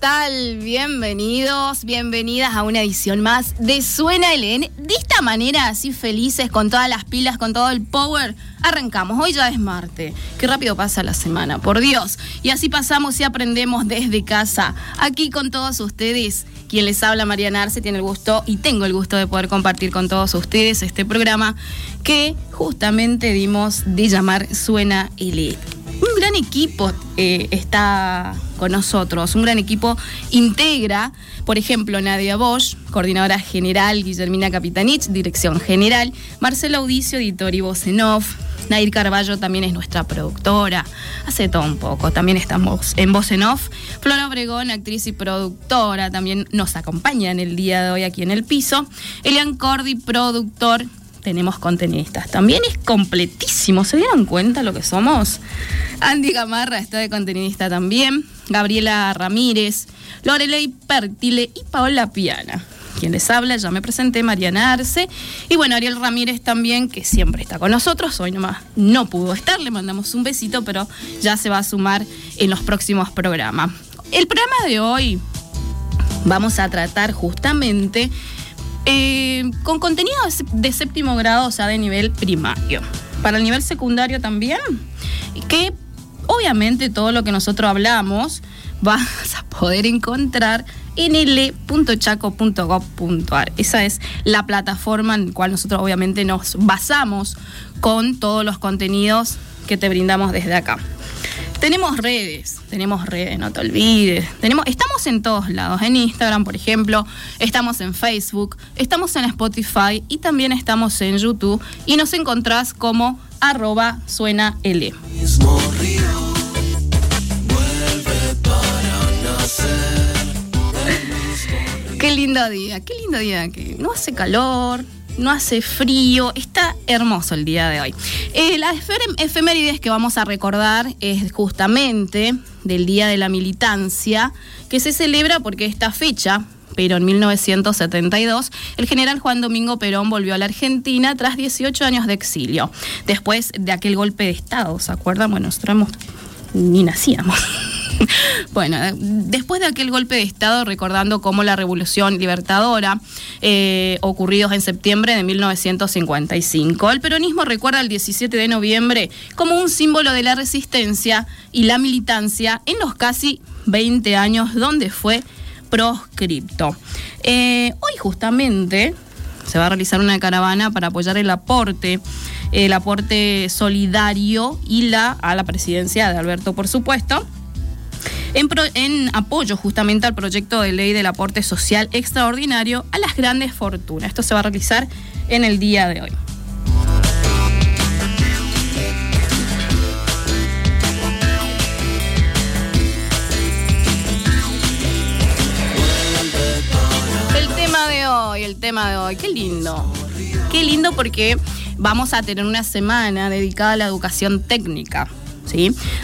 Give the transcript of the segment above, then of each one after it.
Tal? Bienvenidos, bienvenidas a una edición más de Suena LN. De esta manera, así felices, con todas las pilas, con todo el power, arrancamos. Hoy ya es martes. Qué rápido pasa la semana, por Dios. Y así pasamos y aprendemos desde casa. Aquí con todos ustedes, quien les habla, Mariana Arce, tiene el gusto y tengo el gusto de poder compartir con todos ustedes este programa que justamente dimos de llamar Suena LN un gran equipo eh, está con nosotros, un gran equipo integra, por ejemplo, Nadia Bosch, coordinadora general, Guillermina Capitanich, dirección general, Marcelo Audicio, editor y voz en off, Nair Carballo también es nuestra productora, hace todo un poco, también estamos en voz en off, Flora Obregón, actriz y productora, también nos acompaña en el día de hoy aquí en el piso, Elian Cordi, productor, tenemos contenistas. También es completísimo. ¿Se dieron cuenta lo que somos? Andy Gamarra está de contenidista también. Gabriela Ramírez, Lorelei Pertile y Paola Piana. Quien les habla, ya me presenté, Mariana Arce. Y bueno, Ariel Ramírez también, que siempre está con nosotros. Hoy nomás no pudo estar, le mandamos un besito, pero ya se va a sumar en los próximos programas. El programa de hoy vamos a tratar justamente eh, con contenido de séptimo grado, o sea, de nivel primario. Para el nivel secundario también, que obviamente todo lo que nosotros hablamos vas a poder encontrar en l.chaco.gov.ar. Esa es la plataforma en la cual nosotros obviamente nos basamos con todos los contenidos que te brindamos desde acá. Tenemos redes, tenemos redes, no te olvides. Tenemos, estamos en todos lados, en Instagram, por ejemplo, estamos en Facebook, estamos en Spotify y también estamos en YouTube y nos encontrás como arroba suena L. Qué lindo día, qué lindo día, que no hace calor, no hace frío, está hermoso el día de hoy. Eh, la efemérides que vamos a recordar es justamente del Día de la Militancia, que se celebra porque esta fecha, pero en 1972, el general Juan Domingo Perón volvió a la Argentina tras 18 años de exilio, después de aquel golpe de Estado, ¿se acuerdan? Bueno, nosotros ni nacíamos. bueno, después de aquel golpe de Estado, recordando cómo la Revolución Libertadora, eh, ocurridos en septiembre de 1955, el peronismo recuerda el 17 de noviembre como un símbolo de la resistencia y la militancia en los casi 20 años donde fue proscripto. Eh, hoy justamente se va a realizar una caravana para apoyar el aporte el aporte solidario y la a la presidencia de Alberto, por supuesto. En, apoyo justamente al proyecto de ley del aporte social extraordinario a las grandes fortunas. Esto se va a realizar en el día de hoy. El tema de hoy, el tema de hoy, qué lindo. Qué lindo porque vamos a tener una semana dedicada a la educación técnica.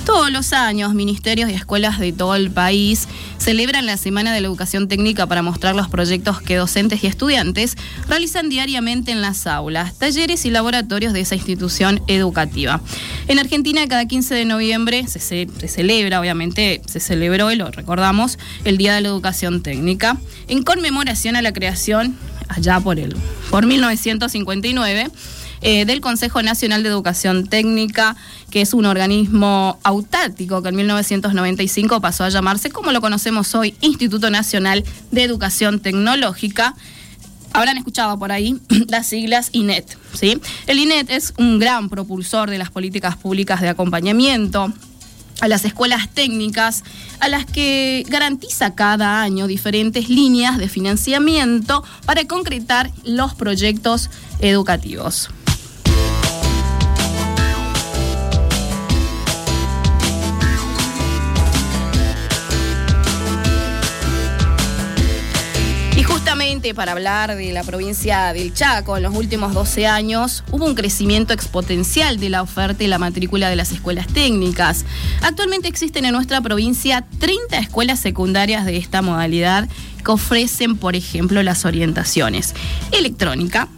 Todos los años, ministerios y escuelas de todo el país celebran la Semana de la Educación Técnica para mostrar los proyectos que docentes y estudiantes realizan diariamente en las aulas, talleres y laboratorios de esa institución educativa. En Argentina, cada 15 de noviembre se, se celebra, obviamente se celebró y lo recordamos, el Día de la Educación Técnica, en conmemoración a la creación allá por, el, por 1959. Eh, del Consejo Nacional de Educación Técnica, que es un organismo autártico que en 1995 pasó a llamarse, como lo conocemos hoy, Instituto Nacional de Educación Tecnológica. Habrán escuchado por ahí las siglas INET. ¿sí? El INET es un gran propulsor de las políticas públicas de acompañamiento a las escuelas técnicas, a las que garantiza cada año diferentes líneas de financiamiento para concretar los proyectos educativos. Para hablar de la provincia del Chaco, en los últimos 12 años hubo un crecimiento exponencial de la oferta y la matrícula de las escuelas técnicas. Actualmente existen en nuestra provincia 30 escuelas secundarias de esta modalidad que ofrecen, por ejemplo, las orientaciones electrónica,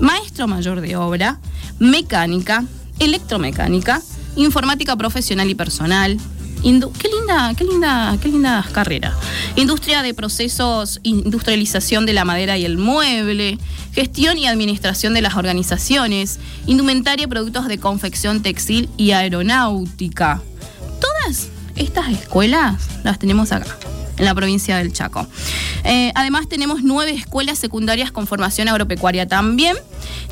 maestro mayor de obra, mecánica, electromecánica, informática profesional y personal, qué linda, qué linda, qué linda carrera. Industria de procesos, industrialización de la madera y el mueble, gestión y administración de las organizaciones, indumentaria, productos de confección textil y aeronáutica. Todas estas escuelas las tenemos acá en la provincia del Chaco. Eh, además tenemos nueve escuelas secundarias con formación agropecuaria también.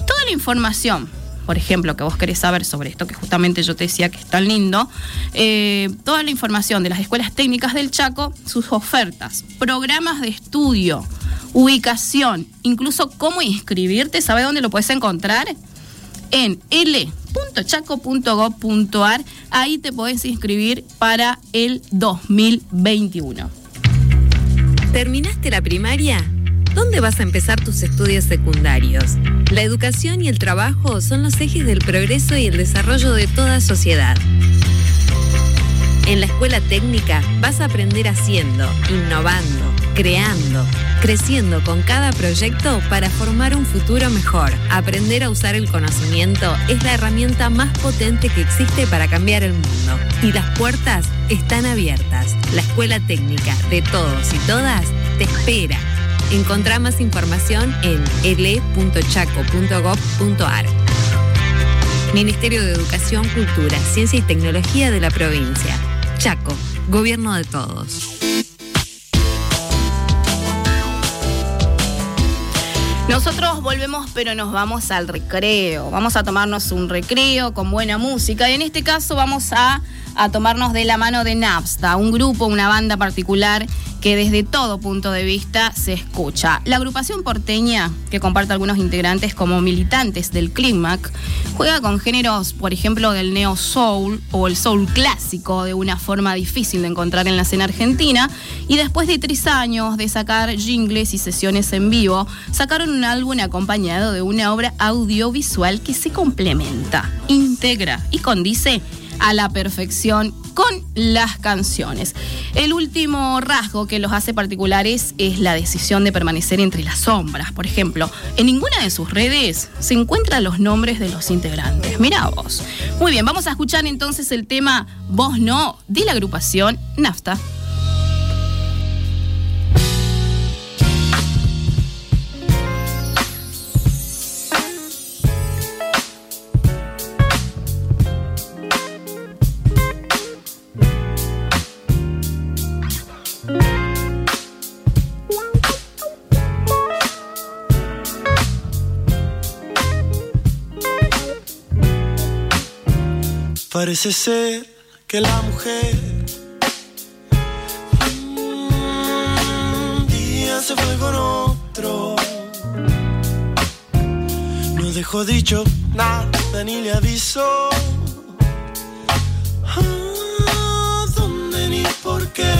Toda la información por ejemplo, que vos querés saber sobre esto, que justamente yo te decía que es tan lindo, eh, toda la información de las escuelas técnicas del Chaco, sus ofertas, programas de estudio, ubicación, incluso cómo inscribirte, ¿sabe dónde lo puedes encontrar? En l.chaco.gov.ar, ahí te podés inscribir para el 2021. ¿Terminaste la primaria? ¿Dónde vas a empezar tus estudios secundarios? La educación y el trabajo son los ejes del progreso y el desarrollo de toda sociedad. En la escuela técnica vas a aprender haciendo, innovando, creando, creciendo con cada proyecto para formar un futuro mejor. Aprender a usar el conocimiento es la herramienta más potente que existe para cambiar el mundo. Y las puertas están abiertas. La escuela técnica de todos y todas te espera Encontrá más información en ele.chaco.gov.ar. Ministerio de Educación, Cultura, Ciencia y Tecnología de la provincia. Chaco, Gobierno de Todos. Nosotros volvemos, pero nos vamos al recreo. Vamos a tomarnos un recreo con buena música. Y en este caso vamos a, a tomarnos de la mano de Napsta, un grupo, una banda particular que desde todo punto de vista se escucha. La agrupación porteña, que comparte algunos integrantes como militantes del Climac, juega con géneros, por ejemplo, del neo soul o el soul clásico, de una forma difícil de encontrar en la escena argentina, y después de tres años de sacar jingles y sesiones en vivo, sacaron un álbum acompañado de una obra audiovisual que se complementa, integra y condice a la perfección con las canciones. El último rasgo que los hace particulares es la decisión de permanecer entre las sombras. Por ejemplo, en ninguna de sus redes se encuentran los nombres de los integrantes. Mira vos. Muy bien, vamos a escuchar entonces el tema Vos no de la agrupación NAFTA. Parece ser que la mujer un día se fue con otro. No dejó dicho nada ni le avisó. ¿A dónde ni por qué?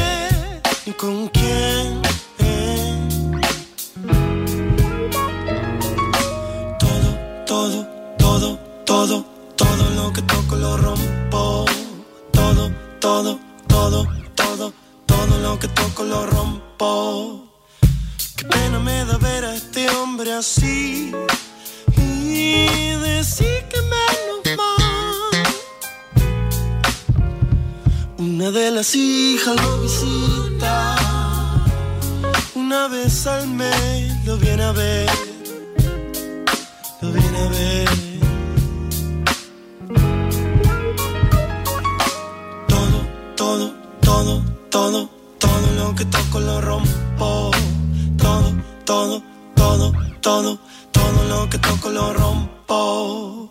Ni con quién. Todo, todo, todo, todo todo lo que toco lo rompo. Todo, todo, todo, todo, todo lo que toco lo rompo. Qué pena me da ver a este hombre así y decir que menos mal. Una de las hijas lo visita, una vez al mes lo viene a ver nieve. Todo, todo, todo, lo que toco lo rompo.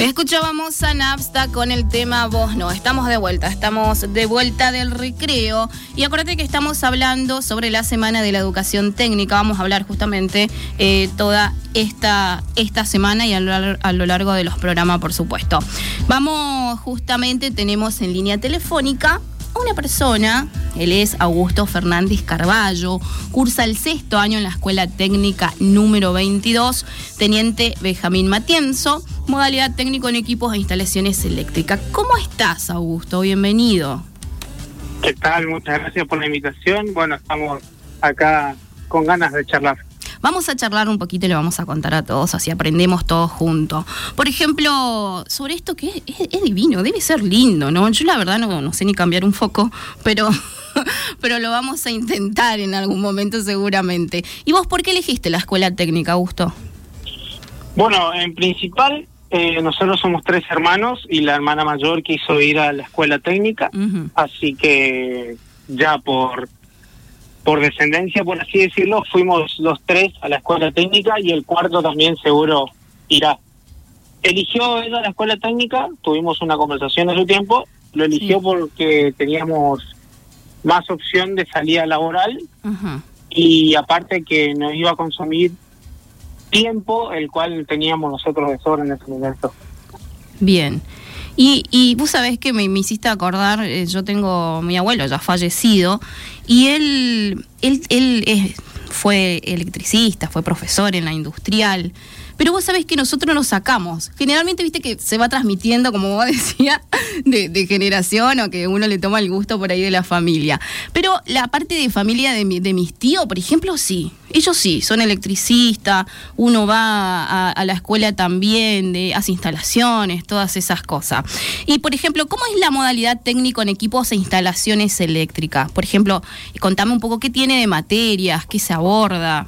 Escuchábamos a Napsta con el tema Vos no. Estamos de vuelta, estamos de vuelta del recreo. Y acuérdate que estamos hablando sobre la Semana de la Educación Técnica. Vamos a hablar justamente eh, toda esta, esta semana y a lo, lar- a lo largo de los programas, por supuesto. Vamos, justamente, tenemos en línea telefónica una persona. Él es Augusto Fernández Carballo, cursa el sexto año en la Escuela Técnica número 22, Teniente Benjamín Matienzo, modalidad técnico en equipos e instalaciones eléctricas. ¿Cómo estás, Augusto? Bienvenido. ¿Qué tal? Muchas gracias por la invitación. Bueno, estamos acá con ganas de charlar. Vamos a charlar un poquito y le vamos a contar a todos, así aprendemos todos juntos. Por ejemplo, sobre esto que es, es- es divino, debe ser lindo, ¿no? Yo la verdad no, no sé ni cambiar un foco, pero, pero lo vamos a intentar en algún momento seguramente. ¿Y vos por qué elegiste la escuela técnica, Augusto? Bueno, en principal, eh, nosotros somos tres hermanos y la hermana mayor quiso ir a la escuela técnica, así que ya por por descendencia, por así decirlo, fuimos los tres a la escuela técnica y el cuarto también seguro irá. Eligió ella la escuela técnica, tuvimos una conversación en su tiempo, lo eligió Sí. porque teníamos más opción de salida laboral y aparte que nos iba a consumir tiempo el cual teníamos nosotros de sobra en ese momento. Bien. Y, y vos sabés que me, hiciste acordar, eh, yo tengo mi abuelo ya fallecido, y él, él, él es- fue electricista, fue profesor en la industrial, pero vos sabés que nosotros nos sacamos. Generalmente, viste que se va transmitiendo, como vos decías, de, de generación o que uno le toma el gusto por ahí de la familia. Pero la parte de familia de, mi- de mis tíos, por ejemplo, sí. Ellos sí, son electricistas, uno va a, a la escuela también, de, hace instalaciones, todas esas cosas. Y, por ejemplo, ¿cómo es la modalidad técnico en equipos e instalaciones eléctricas? Por ejemplo, contame un poco qué tiene de materias, qué se aborda.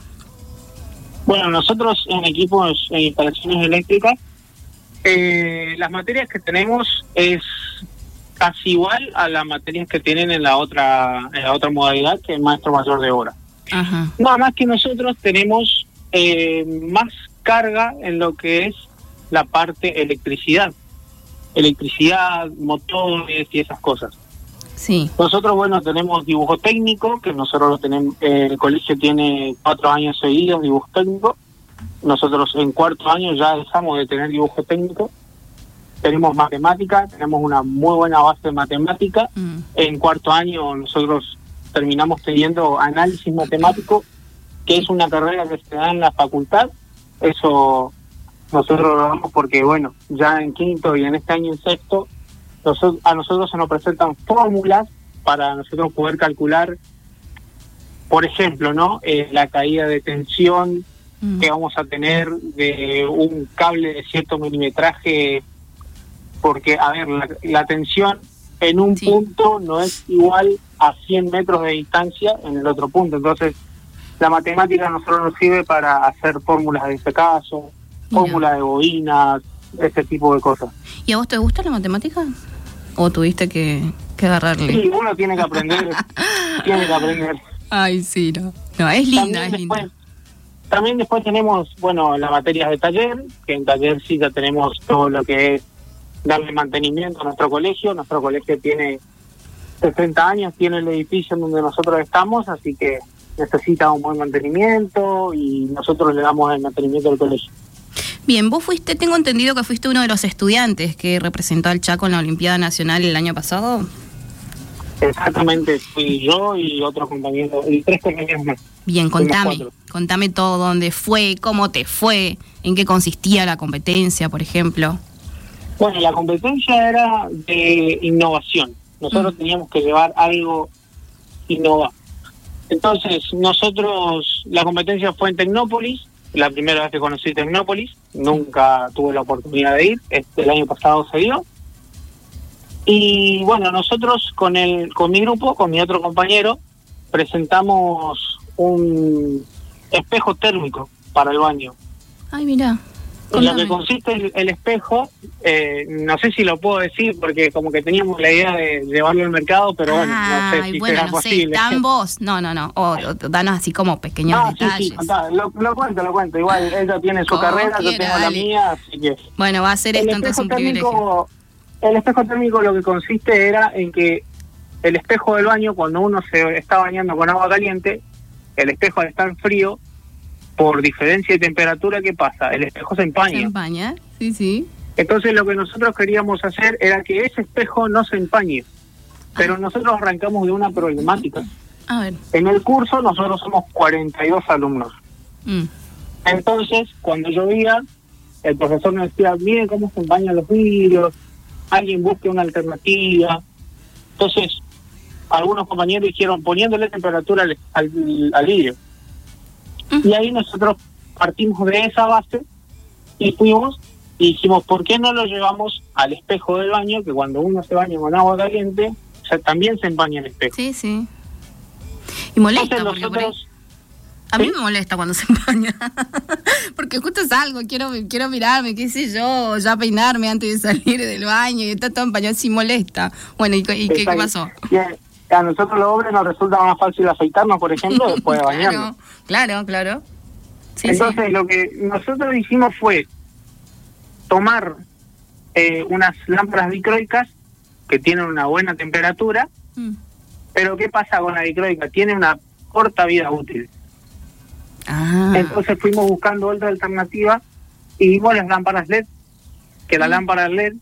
Bueno, nosotros en equipos e instalaciones eléctricas, eh, las materias que tenemos es casi igual a las materias que tienen en la otra en la otra modalidad, que es maestro mayor de obra. Ajá. Nada más que nosotros tenemos eh, más carga en lo que es la parte electricidad. Electricidad, motores y esas cosas. Sí. Nosotros, bueno, tenemos dibujo técnico, que nosotros lo tenemos, eh, el colegio tiene cuatro años seguidos dibujo técnico. Nosotros en cuarto año ya dejamos de tener dibujo técnico. Tenemos matemática, tenemos una muy buena base de matemática. Mm. En cuarto año nosotros terminamos teniendo análisis matemático, que es una carrera que se da en la facultad. Eso nosotros lo damos porque, bueno, ya en quinto y en este año en sexto, a nosotros se nos presentan fórmulas para nosotros poder calcular, por ejemplo, ¿no? Eh, la caída de tensión Mm. que vamos a tener de un cable de cierto milimetraje, porque, a ver, la, la tensión en un Sí. punto no es igual a 100 metros de distancia en el otro punto. Entonces, la matemática a nosotros nos sirve para hacer fórmulas de ese caso, fórmulas de bobinas, ese tipo de cosas. ¿Y a vos te gusta la matemática? ¿O tuviste que, que agarrarle? Sí, uno tiene que aprender, tiene que aprender. Ay, sí, no. No, es linda, También es linda. después, también después tenemos, bueno, las materias de taller, que en taller sí ya tenemos todo lo que es darle mantenimiento a nuestro colegio. Nuestro colegio tiene 60 años, tiene el edificio en donde nosotros estamos, así que necesita un buen mantenimiento y nosotros le damos el mantenimiento al colegio. Bien, vos fuiste, tengo entendido que fuiste uno de los estudiantes que representó al Chaco en la Olimpiada Nacional el año pasado. Exactamente, fui yo y otro compañero, y tres compañeros más. Bien, contame, contame todo, dónde fue, cómo te fue, en qué consistía la competencia, por ejemplo. Bueno, la competencia era de innovación. Nosotros Mm. teníamos que llevar algo innovado. Entonces, nosotros, la competencia fue en Tecnópolis, la primera vez que conocí Tecnópolis, nunca tuve la oportunidad de ir, este, el año pasado se dio. Y bueno, nosotros con el con mi grupo, con mi otro compañero, presentamos un espejo térmico para el baño. Ay, mira. En lo que consiste el, el espejo, eh, no sé si lo puedo decir porque como que teníamos la idea de llevarlo al mercado, pero bueno, no sé si bueno, será no sé, posible. ¿están vos? No, no, no. O, o danos así como pequeños sí, detalles. sí, lo, lo cuento, lo cuento. Igual ella tiene su carrera, yo tengo la mía, así que... Bueno, va a ser esto el entonces espejo un privilegio. térmico, el espejo térmico lo que consiste era en que el espejo del baño, cuando uno se está bañando con agua caliente, el espejo al estar frío, por diferencia de temperatura, ¿qué pasa? El espejo se ¿Se empaña. empaña? Sí, sí. Entonces lo que nosotros queríamos hacer era que ese espejo no se empañe. Pero nosotros arrancamos de una problemática. A ver. En el curso nosotros somos 42 alumnos. mm. Entonces, cuando llovía, el profesor nos decía, miren cómo se empañan los vidrios, alguien busque una alternativa. Entonces, algunos compañeros dijeron, poniéndole temperatura al, al, al vidrio. Y ahí nosotros partimos de esa base y fuimos y dijimos, ¿por qué no lo llevamos al espejo del baño? Que cuando uno se baña con agua caliente, o sea, también se empaña el espejo. Sí, sí. Y molesta, Entonces porque nosotros... A mí me molesta cuando se empaña. Porque justo salgo, quiero, quiero mirarme, qué sé yo, ya peinarme antes de salir del baño y está todo empañado, sí molesta. Bueno, ¿y, qué- y qué, qué Exacto. pasó? Y a- nosotros los hombres nos resulta más fácil afeitarnos, por ejemplo, después de bañarnos. Claro, claro, claro. Sí, Entonces lo que nosotros hicimos fue tomar eh, unas lámparas dicroicas que tienen una buena temperatura. Mm. pero ¿qué pasa con la dicroica? Tiene una corta vida útil. Ah, Entonces fuimos buscando otra alternativa y vimos las lámparas LED, que la Mm. lámpara LED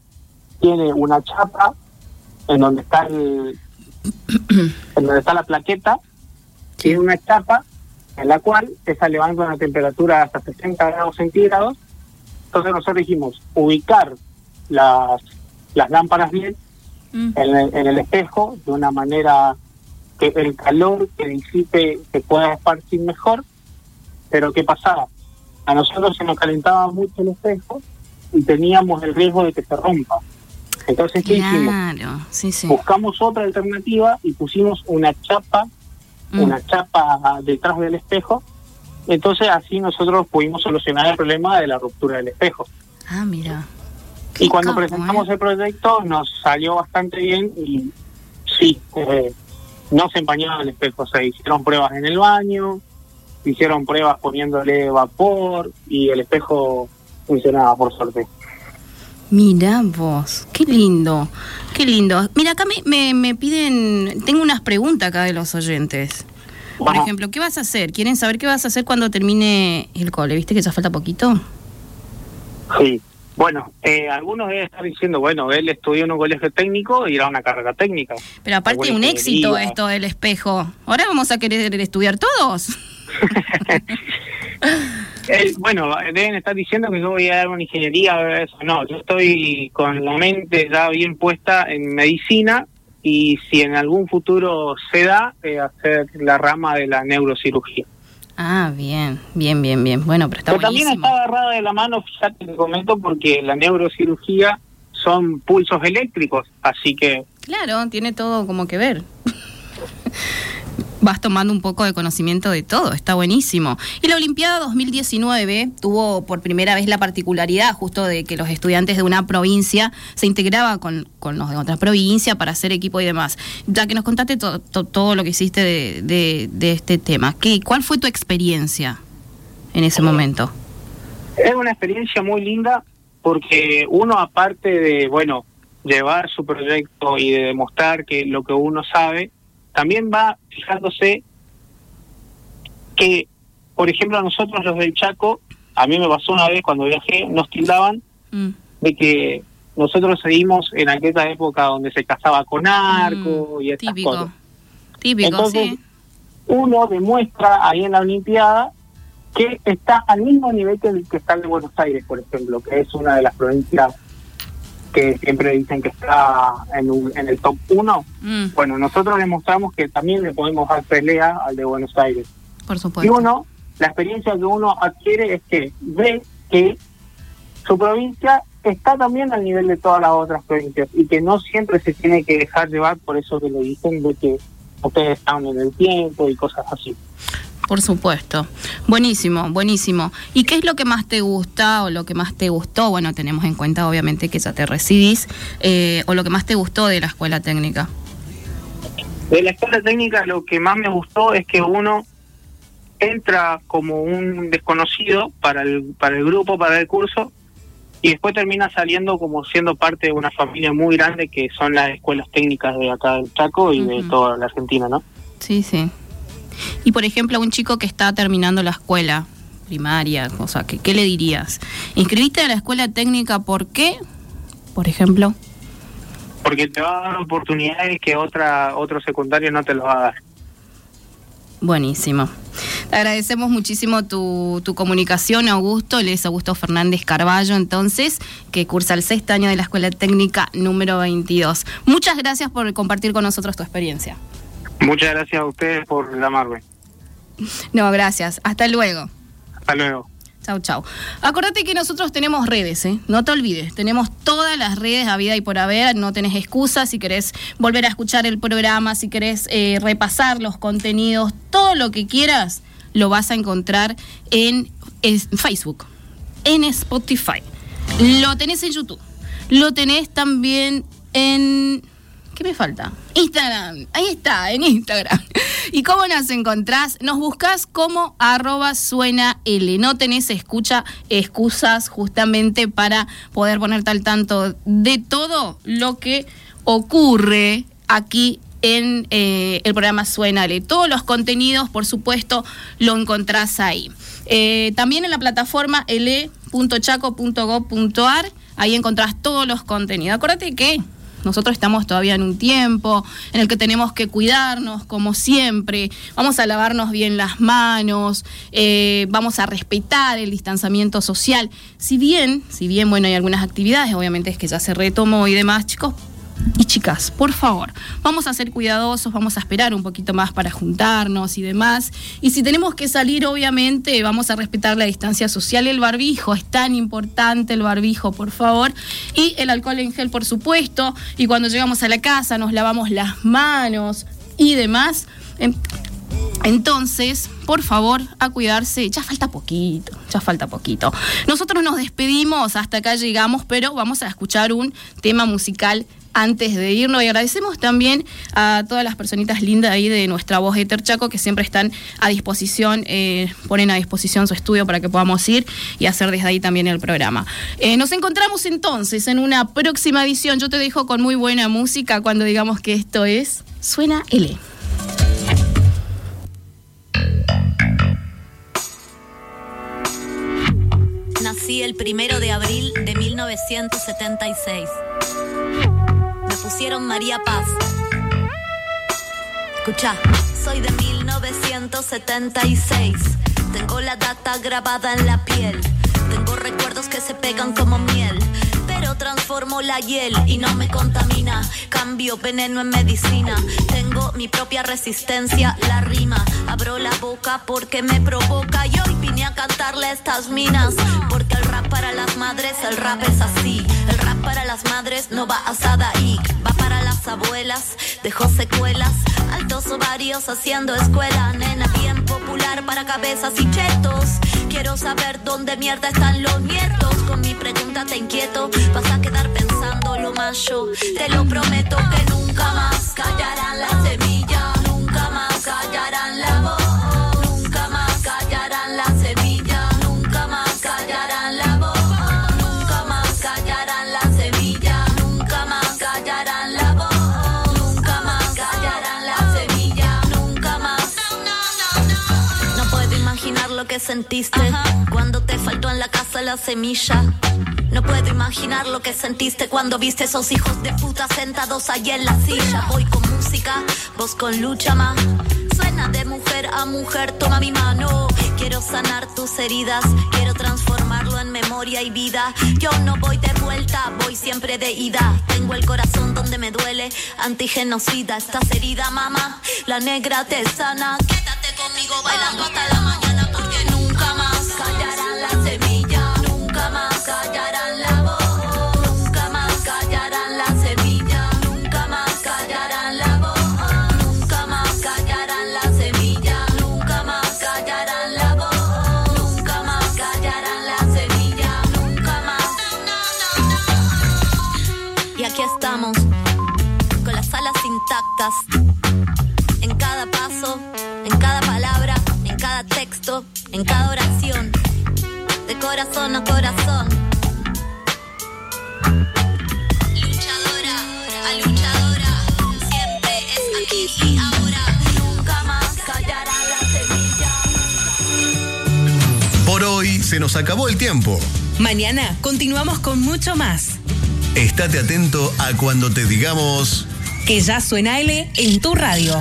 tiene una chapa en donde está el, en donde está la plaqueta, tiene una chapa en la cual esa levanta una temperatura hasta 60 grados centígrados. Entonces nosotros dijimos ubicar las, las lámparas LED mm. en el, en el espejo de una manera que el calor que disipe se pueda esparcir mejor. Pero ¿qué pasaba? A nosotros se nos calentaba mucho el espejo y teníamos el riesgo de que se rompa. Entonces, ¿qué hicimos? Claro, sí, sí. Buscamos otra alternativa y pusimos una chapa, Mm. una chapa detrás del espejo. Entonces así nosotros pudimos solucionar el problema de la ruptura del espejo. Ah, mira. Y cuando capo, presentamos ¿eh? el proyecto nos salió bastante bien y sí, eh, no se empañaba el espejo, se hicieron pruebas en el baño, hicieron pruebas poniéndole vapor y el espejo funcionaba por suerte. Mira vos, qué lindo, qué lindo. Mira, acá me, me, me piden, tengo unas preguntas acá de los oyentes. Por Ajá. ejemplo, ¿qué vas a hacer? ¿Quieren saber qué vas a hacer cuando termine el cole? ¿Viste que ya falta poquito? Sí, Bueno, eh, algunos deben estar diciendo, bueno, él estudió en un colegio técnico y era una carrera técnica. Pero aparte un éxito esto del espejo. Ahora vamos a querer estudiar todos. Eh, bueno, deben estar diciendo que yo voy a dar una ingeniería, eso. No, yo estoy con la mente ya bien puesta en medicina y si en algún futuro se da, eh, hacer la rama de la neurocirugía. Ah, bien, bien, bien, bien. Bueno, pero está Pero también está agarrada de la mano, fíjate, te comento, porque la neurocirugía son pulsos eléctricos, así que Claro, tiene todo como que ver. Vas tomando un poco de conocimiento de todo, está buenísimo. Y la Olimpiada 2019 tuvo por primera vez la particularidad justo de que los estudiantes de una provincia se integraban con, con los de otra provincia para hacer equipo y demás. Ya que nos contaste to- to- todo lo que hiciste de, de- de este tema, ¿qué, ¿cuál fue tu experiencia en ese momento? Es una experiencia muy linda porque uno aparte de, bueno, llevar su proyecto y de demostrar que lo que uno sabe, también va fijándose que, por ejemplo, a nosotros los del Chaco, a mí me pasó una vez cuando viajé, nos tildaban Mm, de que nosotros seguimos en aquella época donde se casaba con arco mm, y estas típico, cosas. típico, Entonces, sí. uno demuestra ahí en la Olimpiada que está al mismo nivel que el que está de Buenos Aires, por ejemplo, que es una de las provincias que siempre dicen que está en, un- en el top 1. Mm, Bueno, nosotros demostramos que también le podemos dar pelea al de Buenos Aires. por Y supuesto. uno, la experiencia que uno adquiere es que ve que su provincia está también al nivel de todas las otras provincias y que no siempre se tiene que dejar llevar por eso que le dicen de que ustedes están en el tiempo y cosas así. Por supuesto. Buenísimo, buenísimo. ¿Y qué es lo que más te gusta o lo que más te gustó? Bueno, tenemos en cuenta obviamente que ya te recibís, eh, o lo que más te gustó de la escuela técnica. De la escuela técnica lo que más me gustó es que uno entra como un desconocido para el, para el grupo, para el curso, y después termina saliendo como siendo parte de una familia muy grande que son las escuelas técnicas de acá del Chaco y de toda la Argentina, ¿no? Sí, sí. Y por ejemplo, a un chico que está terminando la escuela primaria, o sea, ¿qué, qué le dirías? ¿Inscribiste a la escuela técnica por qué? Por ejemplo. Porque te va a dar oportunidades que otra otro secundario no te lo va a dar. Buenísimo. Te agradecemos muchísimo tu, tu comunicación, Augusto. Él es Augusto Fernández Carballo, entonces, que cursa el sexto año de la Escuela Técnica número 22. Muchas gracias por compartir con nosotros tu experiencia. Muchas gracias a ustedes por llamarme. No, gracias. Hasta luego. Hasta luego. Chau, chau. Acordate que nosotros tenemos redes, ¿eh? No te olvides. Tenemos todas las redes a vida y por haber. No tenés excusa si querés volver a escuchar el programa, si querés eh, repasar los contenidos, todo lo que quieras, lo vas a encontrar en, en Facebook, en Spotify. Lo tenés en YouTube. Lo tenés también en. ¿Qué me falta? Instagram. Ahí está, en Instagram. ¿Y cómo nos encontrás? Nos buscas como arroba suena L. No tenés escucha, excusas justamente para poder ponerte al tanto de todo lo que ocurre aquí en eh, el programa Suena L. Todos los contenidos, por supuesto, lo encontrás ahí. Eh, también en la plataforma l.chaco.gov.ar, ahí encontrás todos los contenidos. Acuérdate que nosotros estamos todavía en un tiempo en el que tenemos que cuidarnos, como siempre. Vamos a lavarnos bien las manos, eh, vamos a respetar el distanciamiento social. Si bien, si bien, bueno, hay algunas actividades, obviamente es que ya se retomó y demás, chicos, y chicas, por favor, vamos a ser cuidadosos, vamos a esperar un poquito más para juntarnos y demás. Y si tenemos que salir, obviamente, vamos a respetar la distancia social. El barbijo, es tan importante el barbijo, por favor. Y el alcohol en gel, por supuesto. Y cuando llegamos a la casa, nos lavamos las manos y demás. Em- entonces, por favor, a cuidarse. Ya falta poquito, ya falta poquito. Nosotros nos despedimos, hasta acá llegamos, pero vamos a escuchar un tema musical antes de irnos. Y agradecemos también a todas las personitas lindas ahí de nuestra voz de Terchaco que siempre están a disposición, eh, ponen a disposición su estudio para que podamos ir y hacer desde ahí también el programa. Eh, nos encontramos entonces en una próxima edición. Yo te dejo con muy buena música cuando digamos que esto es Suena L. Nací el primero de abril de 1976. María Paz. Escucha, soy de 1976. Tengo la data grabada en la piel. Tengo recuerdos que se pegan como miel. Pero transformo la hiel y no me contamina. Cambio veneno en medicina. Tengo mi propia resistencia, la rima. Abro la boca porque me provoca. Y hoy vine a cantarle estas minas. Porque el rap para las madres, el rap es así. El rap para las madres no va asada y va para las abuelas. Dejó secuelas, altos ovarios haciendo escuela. Nena bien popular para cabezas y chetos. Quiero saber dónde mierda están los nietos. Con mi pregunta te inquieto. Vas a quedar pensando lo macho. Te lo prometo que nunca más callarán la semilla. Lo que sentiste cuando te faltó en la casa la semilla. No puedo imaginar lo que sentiste cuando viste esos hijos de puta sentados allí en la silla. Voy con música, vos con lucha más. Suena de mujer a mujer, toma mi mano. Quiero sanar tus heridas, quiero transformarlo en memoria y vida. Yo no voy de vuelta, voy siempre de ida. Tengo el corazón donde me duele, antigenocida. Estás herida, mamá, la negra te sana. Quédate conmigo bailando hasta la mañana callarán la voz. Nunca más callarán la semilla. Nunca más callarán la voz. Nunca más callarán la semilla. Nunca más callarán la voz. Nunca más callarán la semilla. Nunca más. Y aquí estamos, con las alas intactas. En cada paso, en cada palabra, en cada texto, en cada oración. Corazón a corazón. Luchadora, a luchadora. Siempre es aquí y ahora. Nunca más callarán la semilla. Por hoy se nos acabó el tiempo. Mañana continuamos con mucho más. Estate atento a cuando te digamos... Que ya suena L en tu radio.